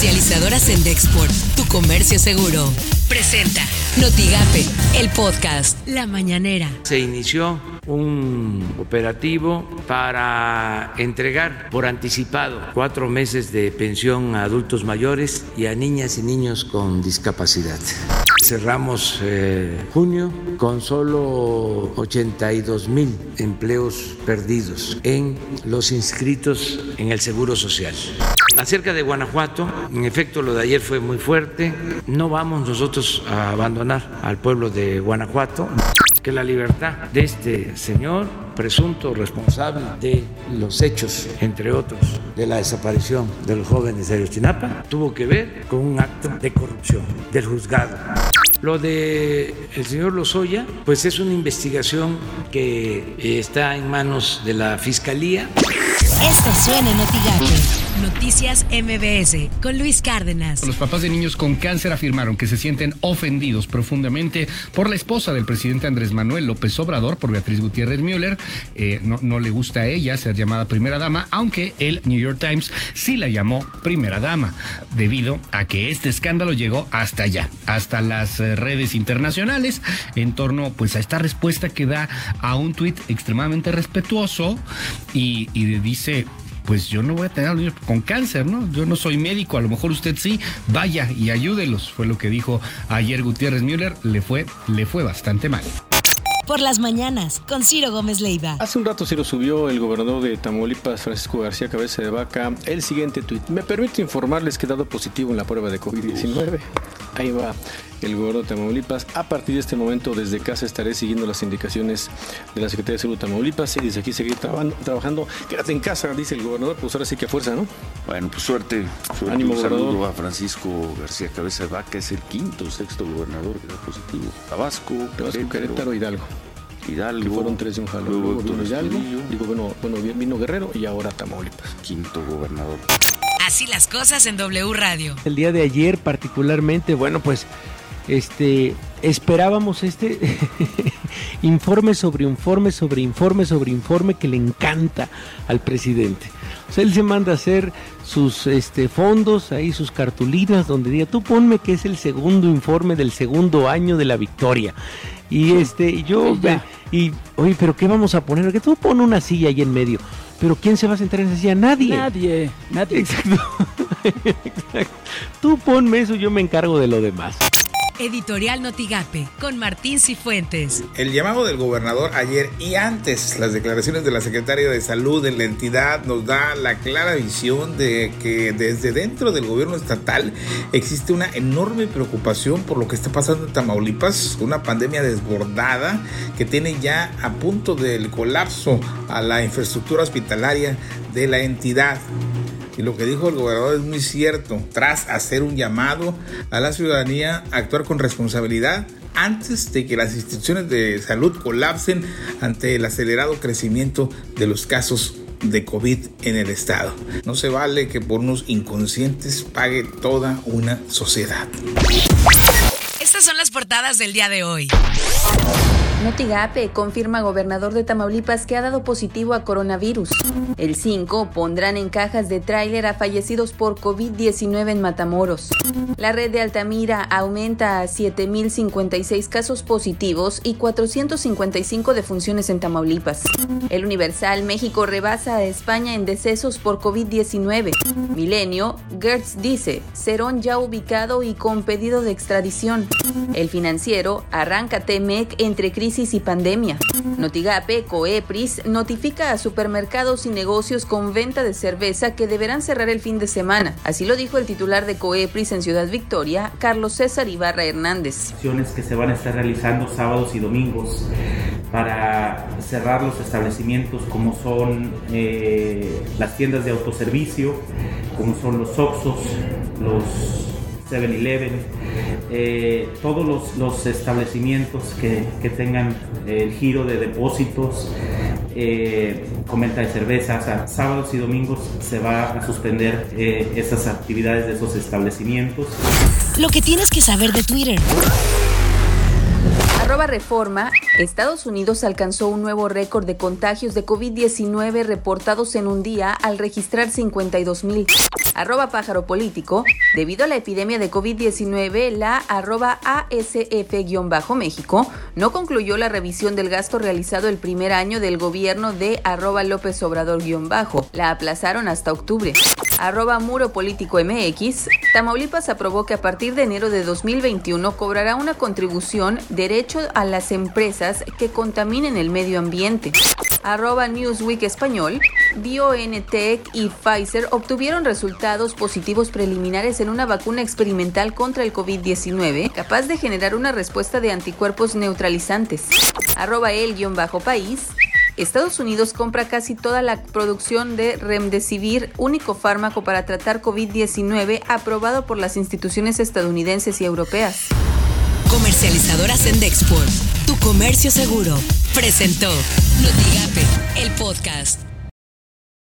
Comercializadoras en Dexport, tu comercio seguro. Presenta Notigape, el podcast La Mañanera. Se inició un operativo para entregar por anticipado cuatro meses de pensión a adultos mayores y a niñas y niños con discapacidad. Cerramos eh, junio con solo 82 mil empleos perdidos en los inscritos en el Seguro Social. Acerca de Guanajuato, en efecto lo de ayer fue muy fuerte. No vamos nosotros a abandonar al pueblo de Guanajuato. Que la libertad de este señor, presunto responsable de los hechos, entre otros, de la desaparición de los jóvenes de Ayotzinapa, tuvo que ver con un acto de corrupción del juzgado. Lo de el señor Lozoya, pues es una investigación que eh, está en manos de la Fiscalía. Esto suena en Noticias MBS con Luis Cárdenas. Los papás de niños con cáncer afirmaron que se sienten ofendidos profundamente por la esposa del presidente Andrés Manuel López Obrador, por Beatriz Gutiérrez Müller. Eh, no, no le gusta a ella ser llamada primera dama, aunque el New York Times sí la llamó primera dama, debido a que este escándalo llegó hasta allá, hasta las eh, redes internacionales, en torno pues a esta respuesta que da a un tuit extremadamente respetuoso y, y dice pues yo no voy a tener niños con cáncer, ¿no? Yo no soy médico, a lo mejor usted sí, vaya y ayúdelos, fue lo que dijo ayer Gutiérrez Müller, le fue, le fue bastante mal por las mañanas con Ciro Gómez Leiva. Hace un rato Ciro subió el gobernador de Tamaulipas, Francisco García Cabeza de Vaca, el siguiente tuit. Me permite informarles que he dado positivo en la prueba de COVID-19. Ahí va el gobernador de Tamaulipas. A partir de este momento, desde casa estaré siguiendo las indicaciones de la Secretaría de Salud de Tamaulipas y desde aquí seguir trabajando. Quédate en casa, dice el gobernador, pues ahora sí que a fuerza, ¿no? Bueno, pues suerte. suerte. Ánimo, un gobernador. saludo a Francisco García Cabeza de Vaca, es el quinto sexto gobernador que da positivo. Tabasco, Tabasco, Querétaro, Hidalgo. Hidalgo. Que fueron tres de un jalo. Luego Luego vino Héctor Hidalgo, digo, bueno, bueno, vino Guerrero y ahora Tamaulipas. quinto gobernador. Así las cosas en W Radio. El día de ayer particularmente, bueno, pues este esperábamos este informe sobre informe sobre informe sobre informe que le encanta al presidente. O sea, él se manda a hacer sus este, fondos, ahí sus cartulinas, donde diga, tú ponme que es el segundo informe del segundo año de la victoria. Y este, yo, y, oye, pero ¿qué vamos a poner? Que tú pon una silla ahí en medio. Pero ¿quién se va a sentar en esa silla? Nadie. Nadie, nadie. Exacto. Exacto. Tú ponme eso, yo me encargo de lo demás. Editorial Notigape con Martín Cifuentes. El llamado del gobernador ayer y antes las declaraciones de la secretaria de salud en la entidad nos da la clara visión de que desde dentro del gobierno estatal existe una enorme preocupación por lo que está pasando en Tamaulipas, una pandemia desbordada que tiene ya a punto del colapso a la infraestructura hospitalaria de la entidad. Y lo que dijo el gobernador es muy cierto. Tras hacer un llamado a la ciudadanía a actuar con responsabilidad antes de que las instituciones de salud colapsen ante el acelerado crecimiento de los casos de COVID en el estado. No se vale que por unos inconscientes pague toda una sociedad. Estas son las portadas del día de hoy. Notigape confirma gobernador de Tamaulipas que ha dado positivo a coronavirus. El 5 pondrán en cajas de tráiler a fallecidos por COVID-19 en Matamoros. La red de Altamira aumenta a 7.056 casos positivos y 455 defunciones en Tamaulipas. El Universal México rebasa a España en decesos por COVID-19. Milenio, Gertz dice, Cerón ya ubicado y con pedido de extradición. El financiero arranca TEMEC entre crisis y pandemia. Notigape, Coepris, notifica a supermercados y negocios con venta de cerveza que deberán cerrar el fin de semana. Así lo dijo el titular de Coepris en Ciudad Victoria, Carlos César Ibarra Hernández. Acciones que se van a estar realizando sábados y domingos para cerrar los establecimientos como son eh, las tiendas de autoservicio, como son los Oxos, los 7-Eleven, eh, todos los, los establecimientos que, que, tengan el giro de depósitos eh, con venta de cervezas, a sábados y domingos se va a suspender eh, esas actividades de esos establecimientos. Lo que tienes que saber de Twitter. Arroba Reforma, Estados Unidos alcanzó un nuevo récord de contagios de COVID-19 reportados en un día al registrar 52 mil. Arroba pájaro político, debido a la epidemia de COVID-19, la arroba ASF-México no concluyó la revisión del gasto realizado el primer año del gobierno de arroba López Obrador-bajo. La aplazaron hasta octubre. Arroba Muro Político MX, Tamaulipas aprobó que a partir de enero de 2021 cobrará una contribución derecho a las empresas que contaminen el medio ambiente arroba Newsweek Español, BioNTech y Pfizer obtuvieron resultados positivos preliminares en una vacuna experimental contra el COVID-19 capaz de generar una respuesta de anticuerpos neutralizantes. Arroba el-país. Estados Unidos compra casi toda la producción de Remdesivir, único fármaco para tratar COVID-19 aprobado por las instituciones estadounidenses y europeas. Comercializadora Sendexport, tu comercio seguro, presentó Notigape, el podcast.